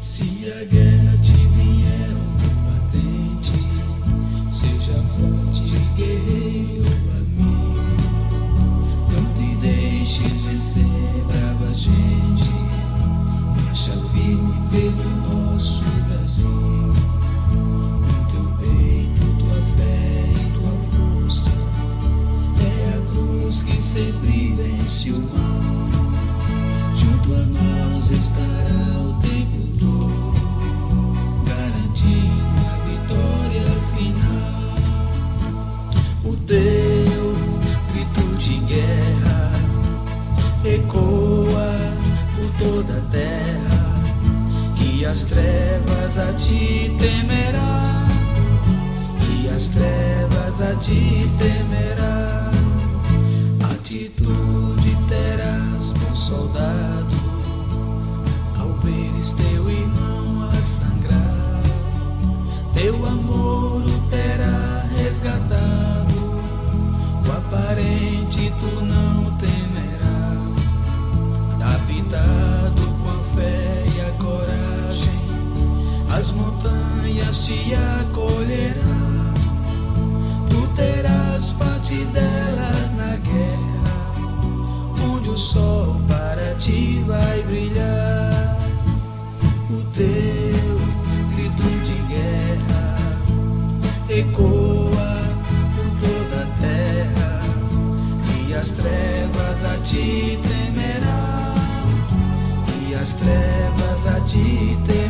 Se a guerra te vier combatente, seja forte, guerreiro amigo. Não te deixes vencer, brava gente. Marcha firme pelo nosso Brasil. sempre vence o mal. Junto a nós estará Deus te acolherá. Tu terás parte delas na guerra, onde o sol para ti vai brilhar. O teu grito de guerra ecoa por toda a terra, e as trevas a ti temerão, e as trevas a ti temerão.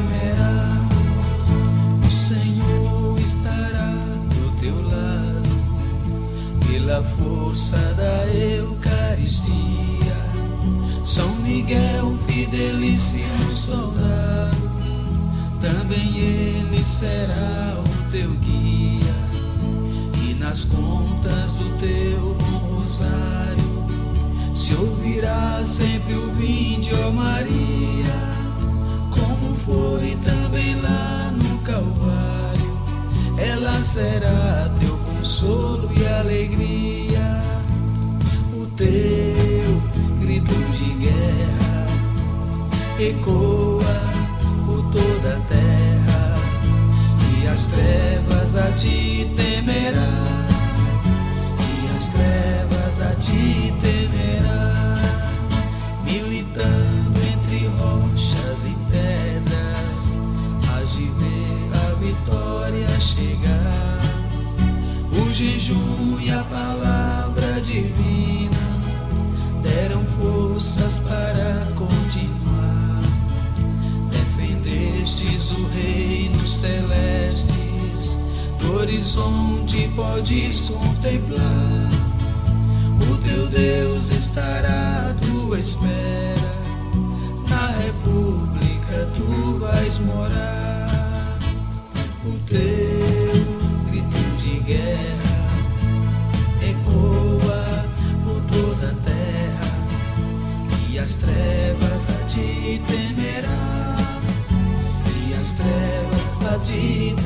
pela força da Eucaristia. São Miguel, fidelíssimo soldado, também ele será o teu guia. E nas contas do teu bom rosário, se ouvirá sempre o vinde, ó Maria, como foi também lá no Calvário, ela será teu consolo e alegria, o teu grito de guerra ecoa por toda a terra. E as trevas a ti temerá, e as trevas a ti temerá. podes contemplar. O teu Deus estará à tua espera, na república tu vais morar. O teu grito de guerra ecoa por toda a terra, e as trevas a te temerá, e as trevas a te temerá.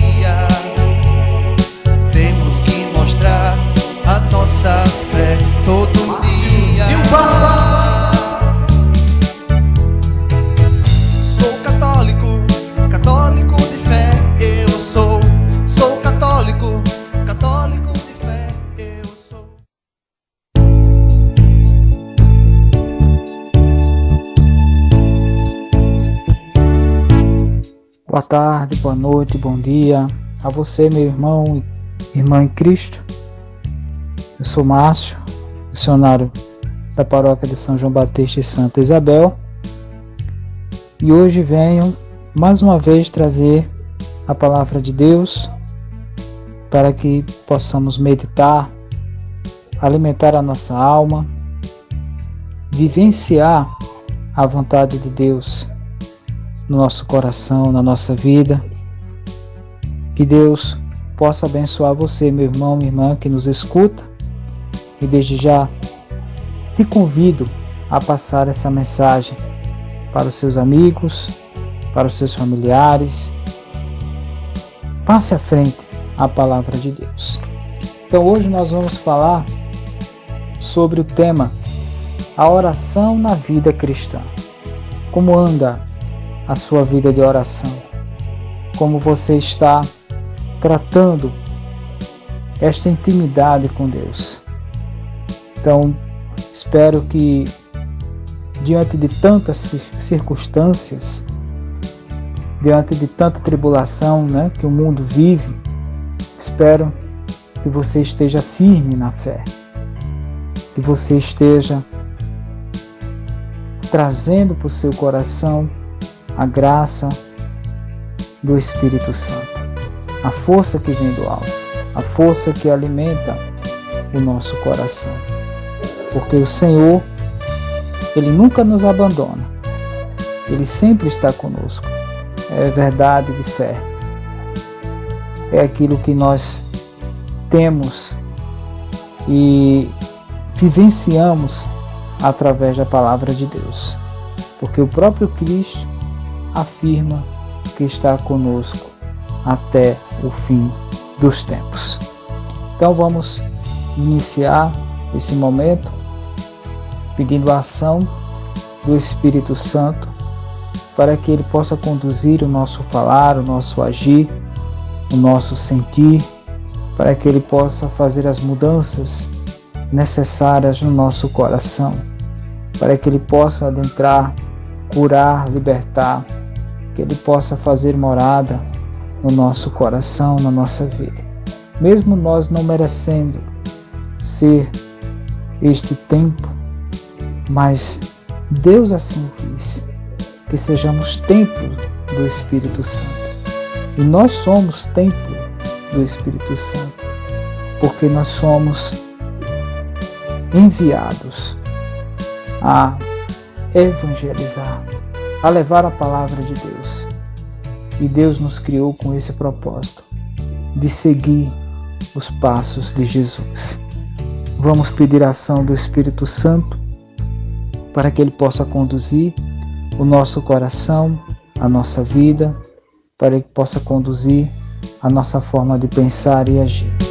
nossa fé todo dia. Sou católico, católico de fé, eu sou. Sou católico, católico de fé, eu sou. Boa tarde, boa noite, bom dia a você, meu irmão e irmã em Cristo. Eu sou Márcio, missionário da paróquia de São João Batista e Santa Isabel. E hoje venho mais uma vez trazer a palavra de Deus para que possamos meditar, alimentar a nossa alma, vivenciar a vontade de Deus no nosso coração, na nossa vida. Que Deus possa abençoar você, meu irmão, minha irmã que nos escuta. E desde já te convido a passar essa mensagem para os seus amigos, para os seus familiares. Passe à frente a palavra de Deus. Então hoje nós vamos falar sobre o tema a oração na vida cristã. Como anda a sua vida de oração? Como você está tratando esta intimidade com Deus? Então, espero que diante de tantas circunstâncias, diante de tanta tribulação né, que o mundo vive, espero que você esteja firme na fé, que você esteja trazendo para o seu coração a graça do Espírito Santo, a força que vem do alto, a força que alimenta o nosso coração. Porque o Senhor, Ele nunca nos abandona, Ele sempre está conosco. É verdade de fé. É aquilo que nós temos e vivenciamos através da palavra de Deus, porque o próprio Cristo afirma que está conosco até o fim dos tempos. Então vamos iniciar esse momento pedindo a ação do Espírito Santo para que ele possa conduzir o nosso falar, o nosso agir, o nosso sentir, para que ele possa fazer as mudanças necessárias no nosso coração para que Ele possa adentrar, curar, libertar, que Ele possa fazer morada no nosso coração, na nossa vida. Mesmo nós não merecendo ser este tempo, mas Deus assim quis que sejamos templo do Espírito Santo. E nós somos templo do Espírito Santo, porque nós somos enviados a evangelizar, a levar a palavra de Deus. E Deus nos criou com esse propósito de seguir os passos de Jesus. Vamos pedir a ação do Espírito Santo para que ele possa conduzir o nosso coração, a nossa vida, para que possa conduzir a nossa forma de pensar e agir.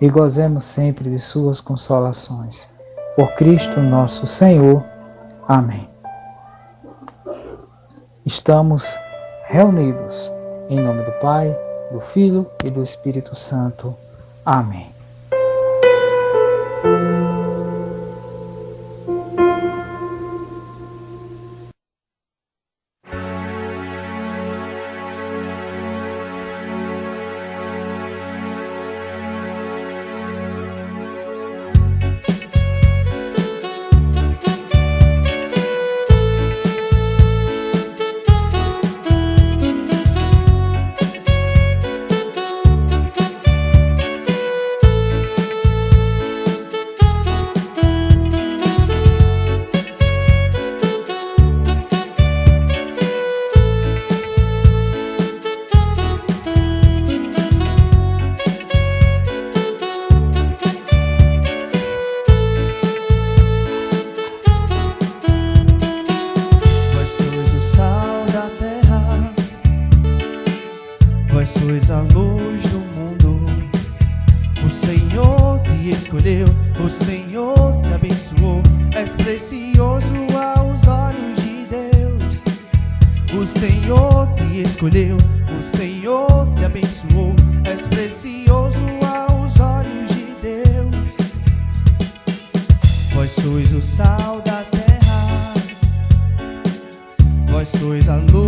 e gozemos sempre de suas consolações. Por Cristo nosso Senhor. Amém. Estamos reunidos em nome do Pai, do Filho e do Espírito Santo. Amém. A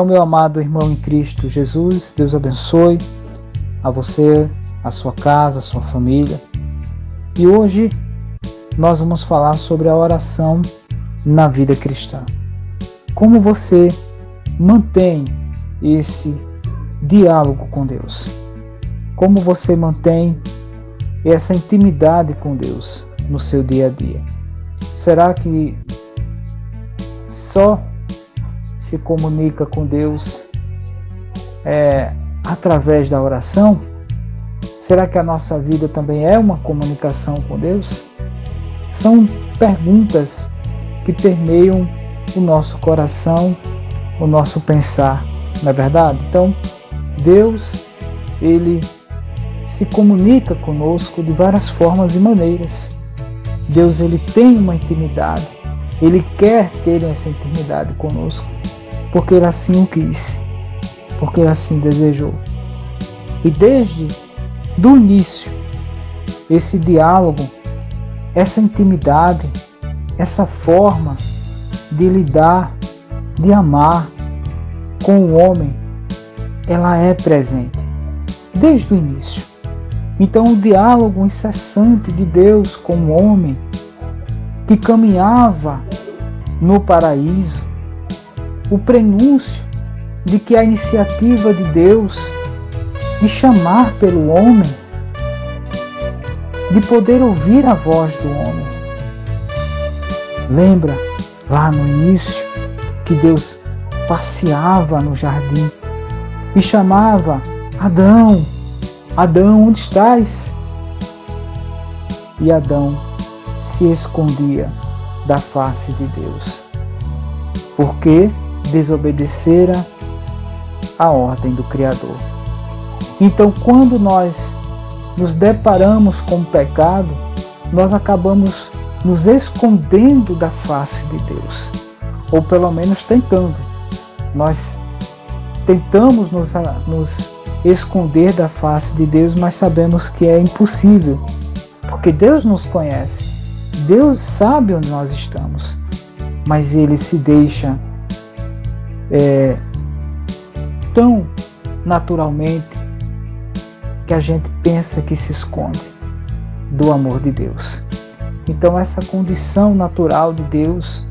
Então, meu amado irmão em Cristo Jesus, Deus abençoe a você, a sua casa, a sua família. E hoje nós vamos falar sobre a oração na vida cristã. Como você mantém esse diálogo com Deus? Como você mantém essa intimidade com Deus no seu dia a dia? Será que só se comunica com Deus é, através da oração? Será que a nossa vida também é uma comunicação com Deus? São perguntas que permeiam o nosso coração, o nosso pensar, não é verdade? Então, Deus, ele se comunica conosco de várias formas e maneiras. Deus, ele tem uma intimidade, ele quer ter essa intimidade conosco, porque ele assim o quis, porque ele assim desejou. E desde do início, esse diálogo, essa intimidade, essa forma de lidar, de amar com o homem, ela é presente desde o início. Então, o diálogo incessante de Deus com o homem que caminhava no paraíso, o prenúncio de que a iniciativa de Deus de chamar pelo homem, de poder ouvir a voz do homem. Lembra lá no início que Deus passeava no jardim e chamava Adão, Adão, onde estás? E Adão se escondia da face de Deus, porque desobedecera a ordem do Criador. Então, quando nós nos deparamos com o pecado, nós acabamos nos escondendo da face de Deus, ou pelo menos tentando. Nós tentamos nos, nos esconder da face de Deus, mas sabemos que é impossível, porque Deus nos conhece, Deus sabe onde nós estamos, mas Ele se deixa é, tão naturalmente que a gente pensa que se esconde do amor de Deus. Então, essa condição natural de Deus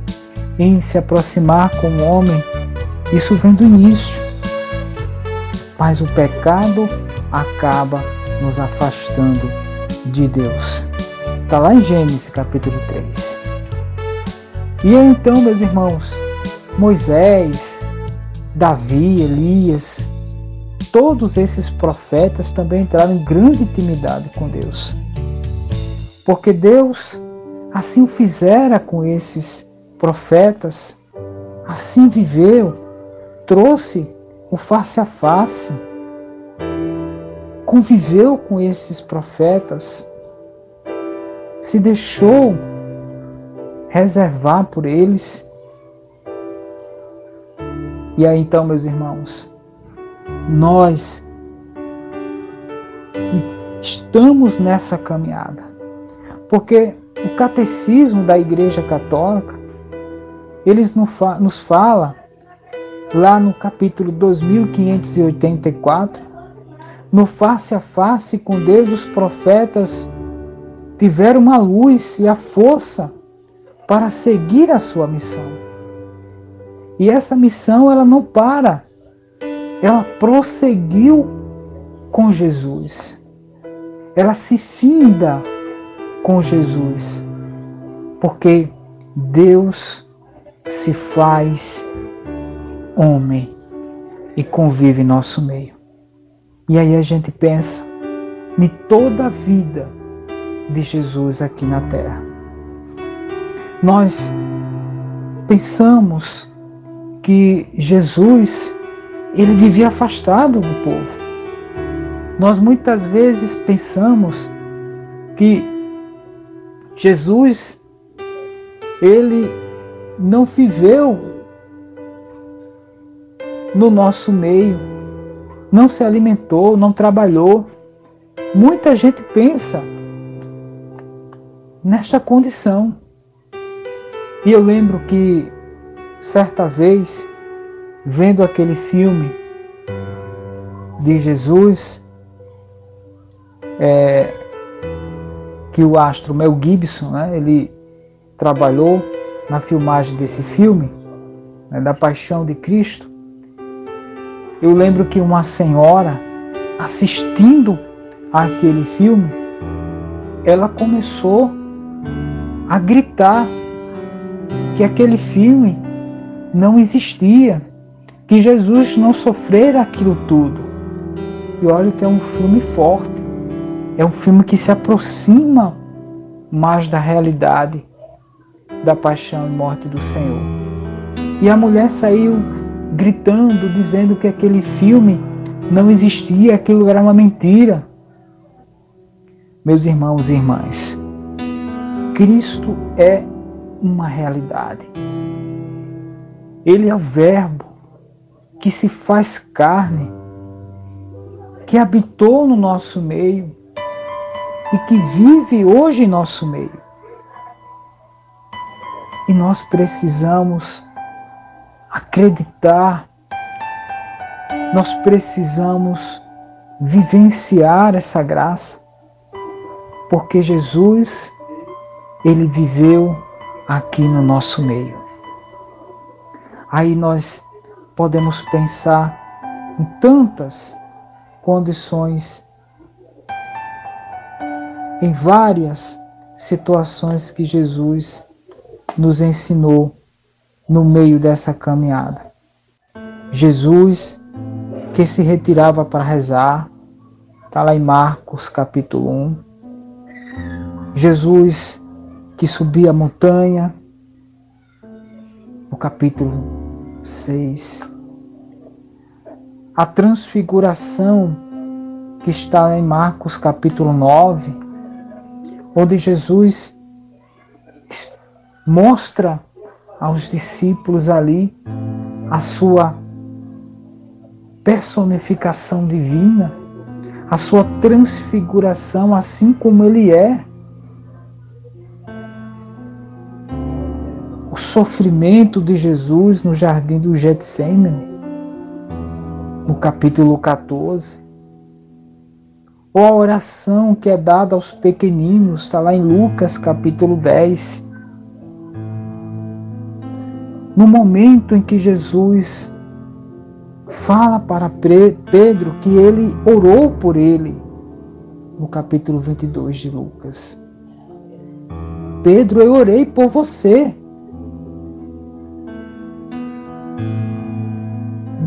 em se aproximar com o homem, isso vem do início. Mas o pecado acaba nos afastando de Deus. Está lá em Gênesis capítulo 3. E então, meus irmãos, Moisés, Davi, Elias, todos esses profetas também entraram em grande intimidade com Deus. Porque Deus assim o fizera com esses profetas, assim viveu, trouxe o face a face, conviveu com esses profetas, se deixou reservar por eles. E aí então, meus irmãos, nós estamos nessa caminhada. Porque o catecismo da Igreja Católica, eles nos fala lá no capítulo 2584, no face a face com Deus, os profetas tiveram uma luz e a força para seguir a sua missão. E essa missão ela não para ela prosseguiu com Jesus. Ela se finda com Jesus. Porque Deus se faz homem e convive em nosso meio. E aí a gente pensa em toda a vida de Jesus aqui na terra. Nós pensamos que Jesus ele vivia afastado do povo. Nós muitas vezes pensamos que Jesus ele não viveu no nosso meio, não se alimentou, não trabalhou. Muita gente pensa nesta condição. E eu lembro que certa vez vendo aquele filme de Jesus, é, que o astro Mel Gibson, né, ele trabalhou na filmagem desse filme, né, da Paixão de Cristo, eu lembro que uma senhora assistindo àquele filme, ela começou a gritar que aquele filme não existia, que Jesus não sofrera aquilo tudo. E olha que é um filme forte, é um filme que se aproxima mais da realidade da paixão e morte do Senhor. E a mulher saiu gritando, dizendo que aquele filme não existia, aquilo era uma mentira. Meus irmãos e irmãs, Cristo é uma realidade. Ele é o Verbo que se faz carne, que habitou no nosso meio e que vive hoje em nosso meio. E nós precisamos acreditar, nós precisamos vivenciar essa graça, porque Jesus ele viveu aqui no nosso meio. Aí nós podemos pensar em tantas condições, em várias situações que Jesus nos ensinou no meio dessa caminhada. Jesus que se retirava para rezar, está lá em Marcos capítulo 1. Jesus que subia a montanha, capítulo 6. A transfiguração que está em Marcos capítulo 9, onde Jesus mostra aos discípulos ali a sua personificação divina, a sua transfiguração assim como ele é. Sofrimento de Jesus no jardim do Getsemane, no capítulo 14. Ou a oração que é dada aos pequeninos, está lá em Lucas capítulo 10. No momento em que Jesus fala para Pedro que ele orou por ele, no capítulo 22 de Lucas. Pedro, eu orei por você.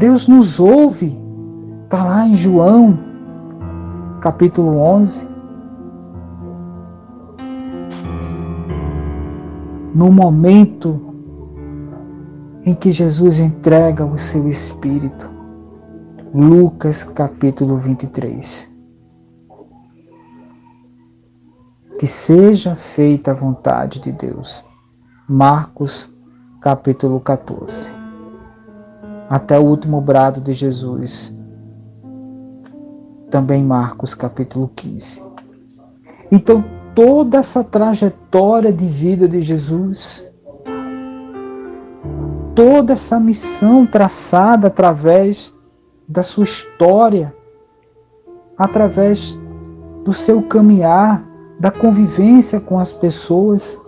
Deus nos ouve. Está lá em João, capítulo 11. No momento em que Jesus entrega o seu Espírito. Lucas capítulo 23. Que seja feita a vontade de Deus. Marcos capítulo 14 até o último brado de Jesus. Também Marcos capítulo 15. Então, toda essa trajetória de vida de Jesus, toda essa missão traçada através da sua história, através do seu caminhar, da convivência com as pessoas,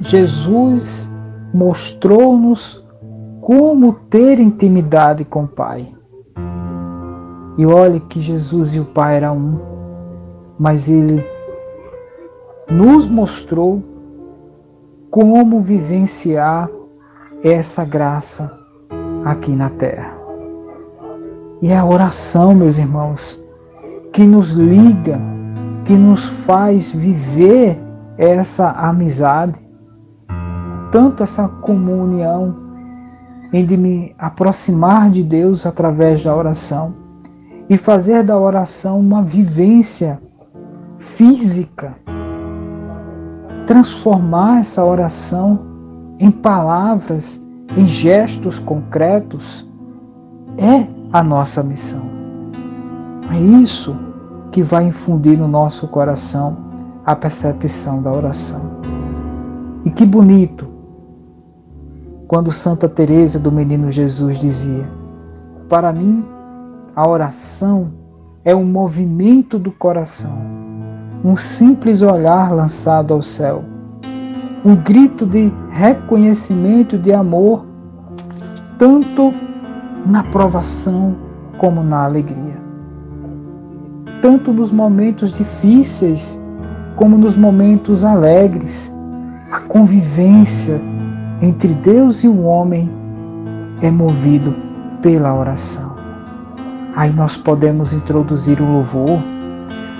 Jesus mostrou-nos como ter intimidade com o Pai. E olhe que Jesus e o Pai eram um, mas ele nos mostrou como vivenciar essa graça aqui na terra. E é a oração, meus irmãos, que nos liga, que nos faz viver essa amizade, tanto essa comunhão em de me aproximar de Deus através da oração e fazer da oração uma vivência física. Transformar essa oração em palavras, em gestos concretos, é a nossa missão. É isso que vai infundir no nosso coração a percepção da oração. E que bonito quando Santa Teresa do Menino Jesus dizia: Para mim, a oração é um movimento do coração, um simples olhar lançado ao céu, um grito de reconhecimento de amor, tanto na provação como na alegria. Tanto nos momentos difíceis como nos momentos alegres, a convivência entre Deus e o homem é movido pela oração. Aí nós podemos introduzir o louvor,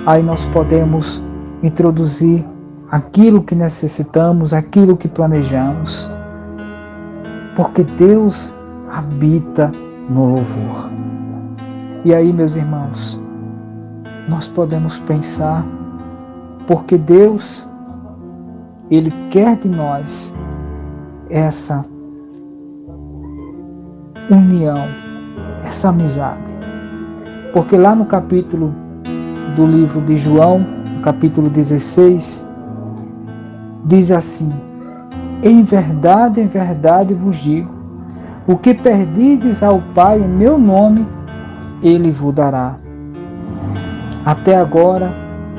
aí nós podemos introduzir aquilo que necessitamos, aquilo que planejamos, porque Deus habita no louvor. E aí, meus irmãos, nós podemos pensar, porque Deus, Ele quer de nós essa união, essa amizade. Porque lá no capítulo do livro de João, capítulo 16, diz assim: Em verdade, em verdade vos digo, o que perdides ao Pai em meu nome, ele vos dará. Até agora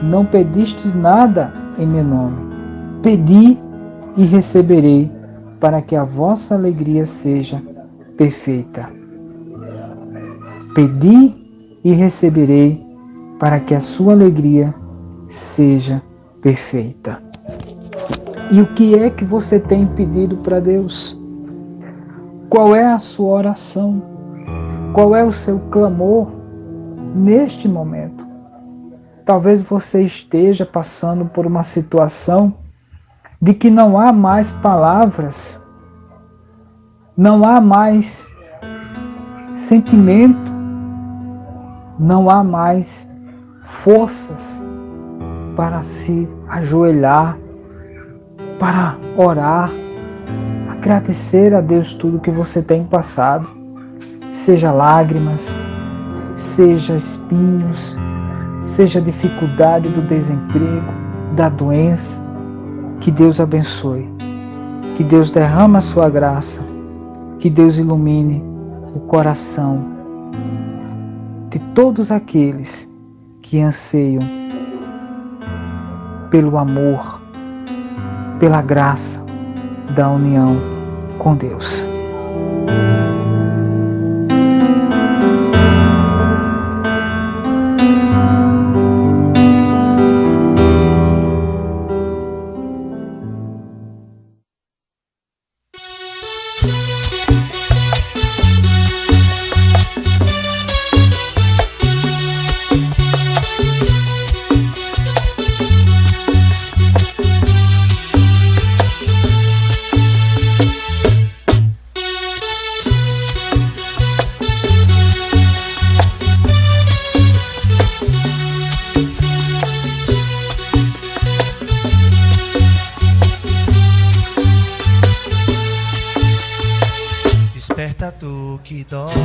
não pedistes nada em meu nome. Pedi e receberei, para que a vossa alegria seja perfeita. Pedi e receberei, para que a sua alegria seja perfeita. E o que é que você tem pedido para Deus? Qual é a sua oração? Qual é o seu clamor neste momento? Talvez você esteja passando por uma situação de que não há mais palavras, não há mais sentimento, não há mais forças para se ajoelhar, para orar, agradecer a Deus tudo que você tem passado, seja lágrimas, seja espinhos, seja dificuldade do desemprego, da doença, que Deus abençoe. Que Deus derrama a sua graça. Que Deus ilumine o coração de todos aqueles que anseiam pelo amor, pela graça da união com Deus. Já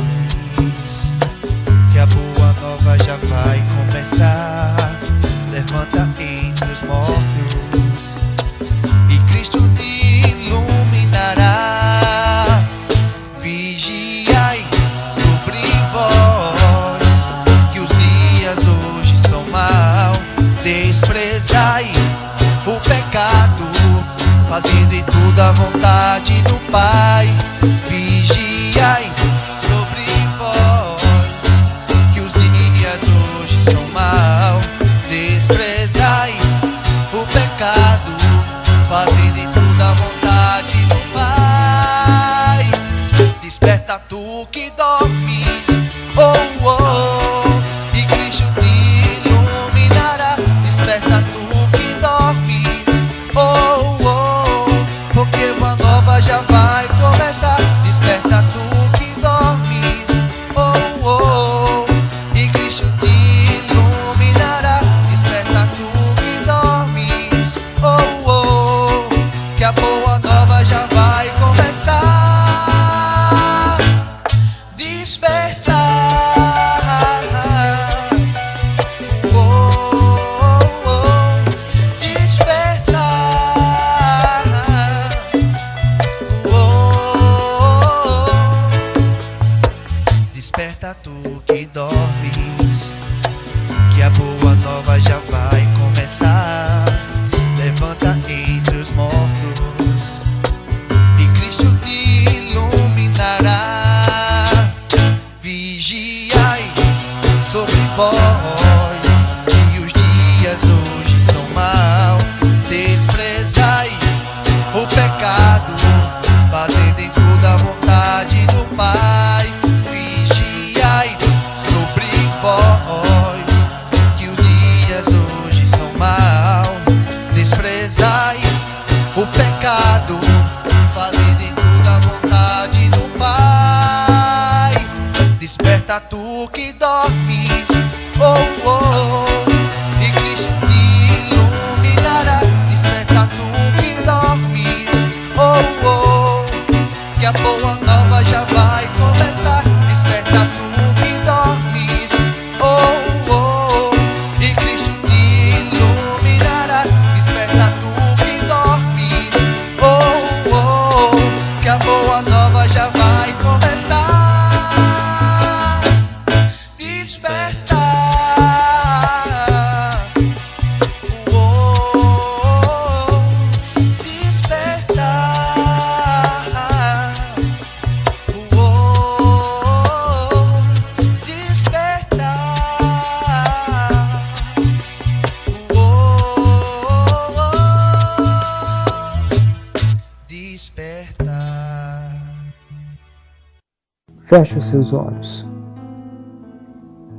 Feche os seus olhos.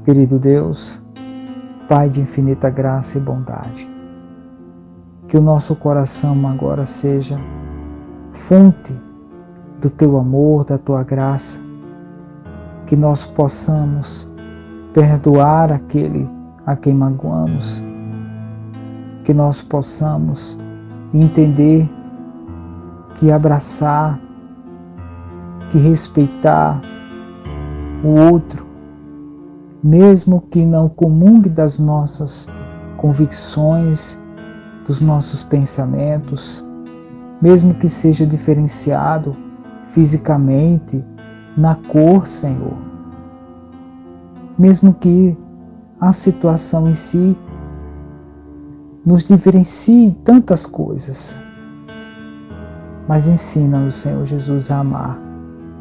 Querido Deus, Pai de infinita graça e bondade, que o nosso coração agora seja fonte do teu amor, da tua graça, que nós possamos perdoar aquele a quem magoamos, que nós possamos entender que abraçar, que respeitar o outro, mesmo que não comungue das nossas convicções, dos nossos pensamentos, mesmo que seja diferenciado fisicamente, na cor, Senhor. Mesmo que a situação em si nos diferencie em tantas coisas. Mas ensina-nos, Senhor Jesus, a amar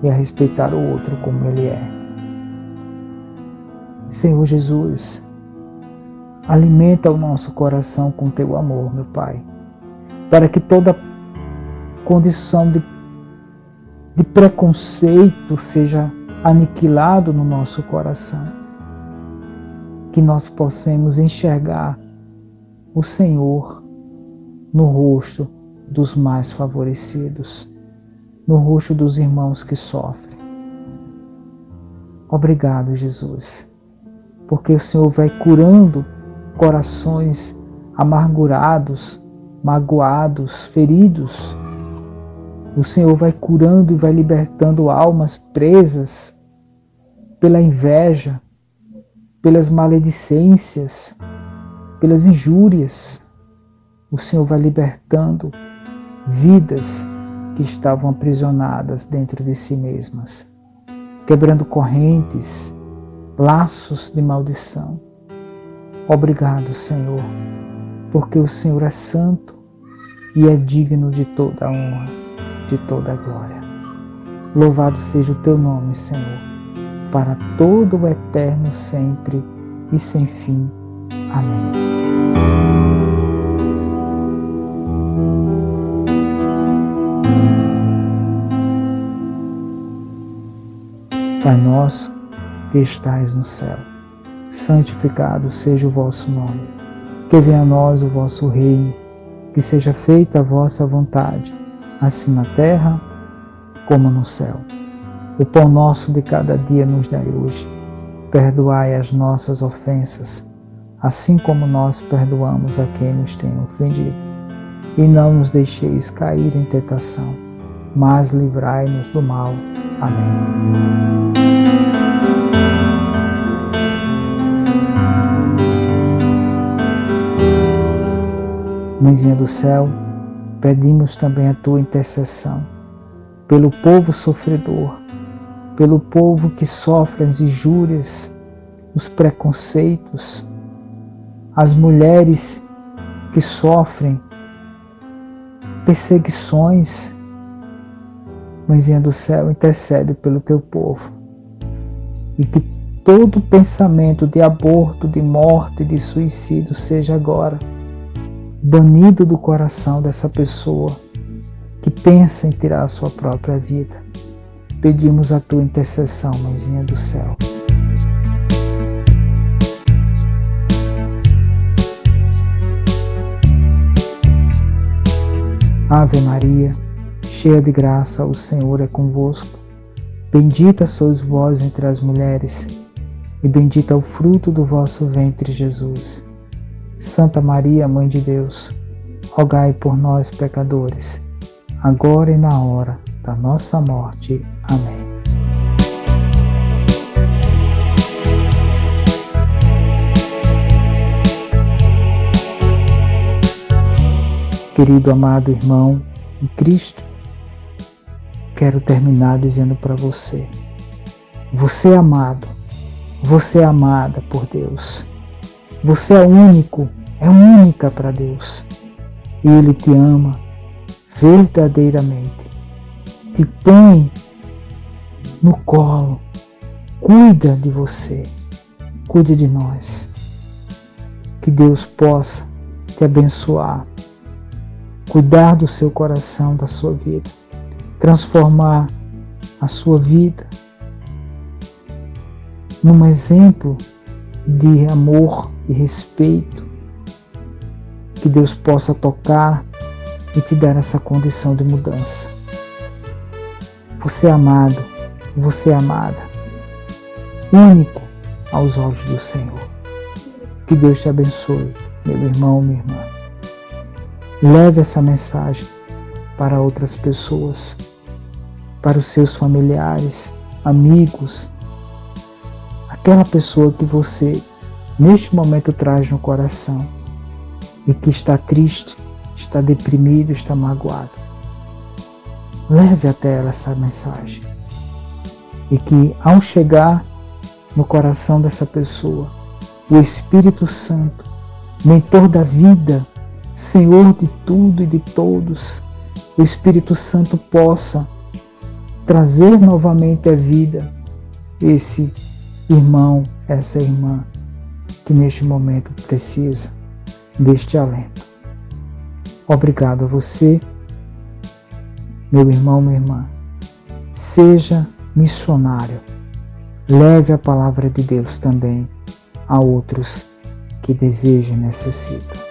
e a respeitar o outro como ele é. Senhor Jesus, alimenta o nosso coração com teu amor, meu Pai, para que toda condição de, de preconceito seja aniquilado no nosso coração. Que nós possamos enxergar o Senhor no rosto dos mais favorecidos, no rosto dos irmãos que sofrem. Obrigado, Jesus, porque o Senhor vai curando corações amargurados, magoados, feridos. O Senhor vai curando e vai libertando almas presas pela inveja, pelas maledicências, pelas injúrias. O Senhor vai libertando vidas que estavam aprisionadas dentro de si mesmas, quebrando correntes, laços de maldição. Obrigado, Senhor, porque o Senhor é santo e é digno de toda a honra, de toda a glória. Louvado seja o teu nome, Senhor, para todo o eterno sempre e sem fim. Amém. Pai nosso, que estais no céu, santificado seja o vosso nome. Que venha a nós o vosso reino, que seja feita a vossa vontade, assim na terra como no céu. O pão nosso de cada dia nos dai hoje. Perdoai as nossas ofensas, assim como nós perdoamos a quem nos tem ofendido. E não nos deixeis cair em tentação, mas livrai-nos do mal. Amém. Mãezinha do céu, pedimos também a tua intercessão pelo povo sofredor, pelo povo que sofre as injúrias, os preconceitos, as mulheres que sofrem perseguições. Mãezinha do céu, intercede pelo teu povo e que todo pensamento de aborto, de morte, de suicídio seja agora banido do coração dessa pessoa que pensa em tirar a sua própria vida. Pedimos a tua intercessão, Mãezinha do céu. Ave Maria, cheia de graça, o Senhor é convosco. Bendita sois vós entre as mulheres, e bendito é o fruto do vosso ventre, Jesus. Santa Maria, Mãe de Deus, rogai por nós, pecadores, agora e na hora da nossa morte. Amém. Querido amado irmão em Cristo, quero terminar dizendo para você: você é amado, você é amada por Deus. Você é único, é única para Deus. E Ele te ama verdadeiramente. Te põe no colo, cuida de você, cuide de nós. Que Deus possa te abençoar, cuidar do seu coração, da sua vida, transformar a sua vida num exemplo de amor e respeito. Que Deus possa tocar e te dar essa condição de mudança. Você é amado, você é amada, único aos olhos do Senhor. Que Deus te abençoe, meu irmão, minha irmã. Leve essa mensagem para outras pessoas, para os seus familiares, amigos, aquela pessoa que você neste momento traz no coração e que está triste, está deprimido, está magoado. Leve até ela essa mensagem e que ao chegar no coração dessa pessoa, o Espírito Santo, mentor da vida, Senhor de tudo e de todos, o Espírito Santo possa trazer novamente à vida esse irmão, essa irmã que neste momento precisa deste alento. Obrigado a você, meu irmão, minha irmã. Seja missionário. Leve a palavra de Deus também a outros que desejam e necessitam.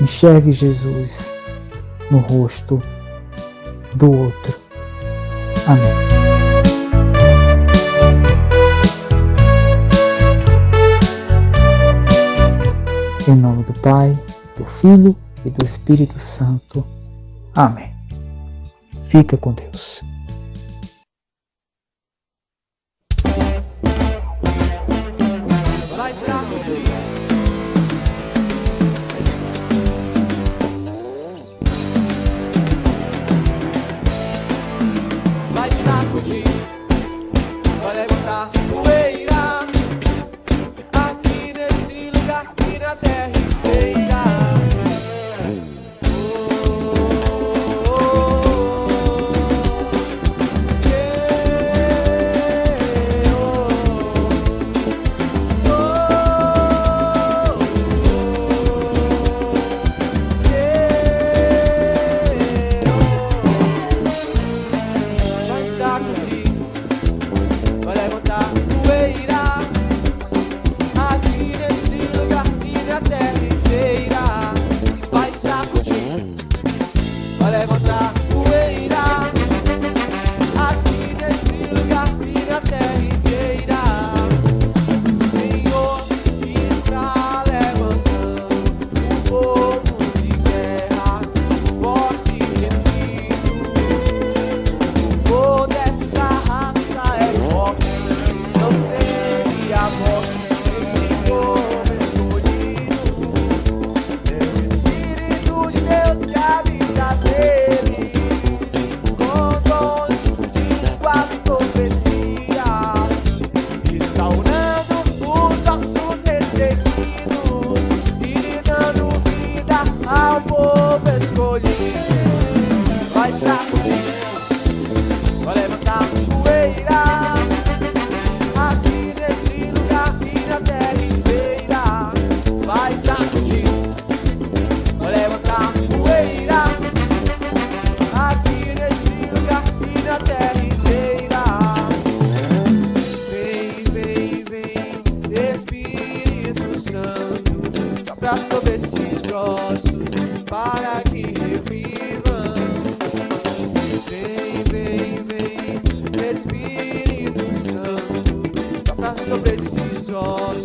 Enxergue Jesus no rosto do outro. Amém. Em nome do Pai, do Filho e do Espírito Santo. Amém. Fica com Deus. Santo, soprar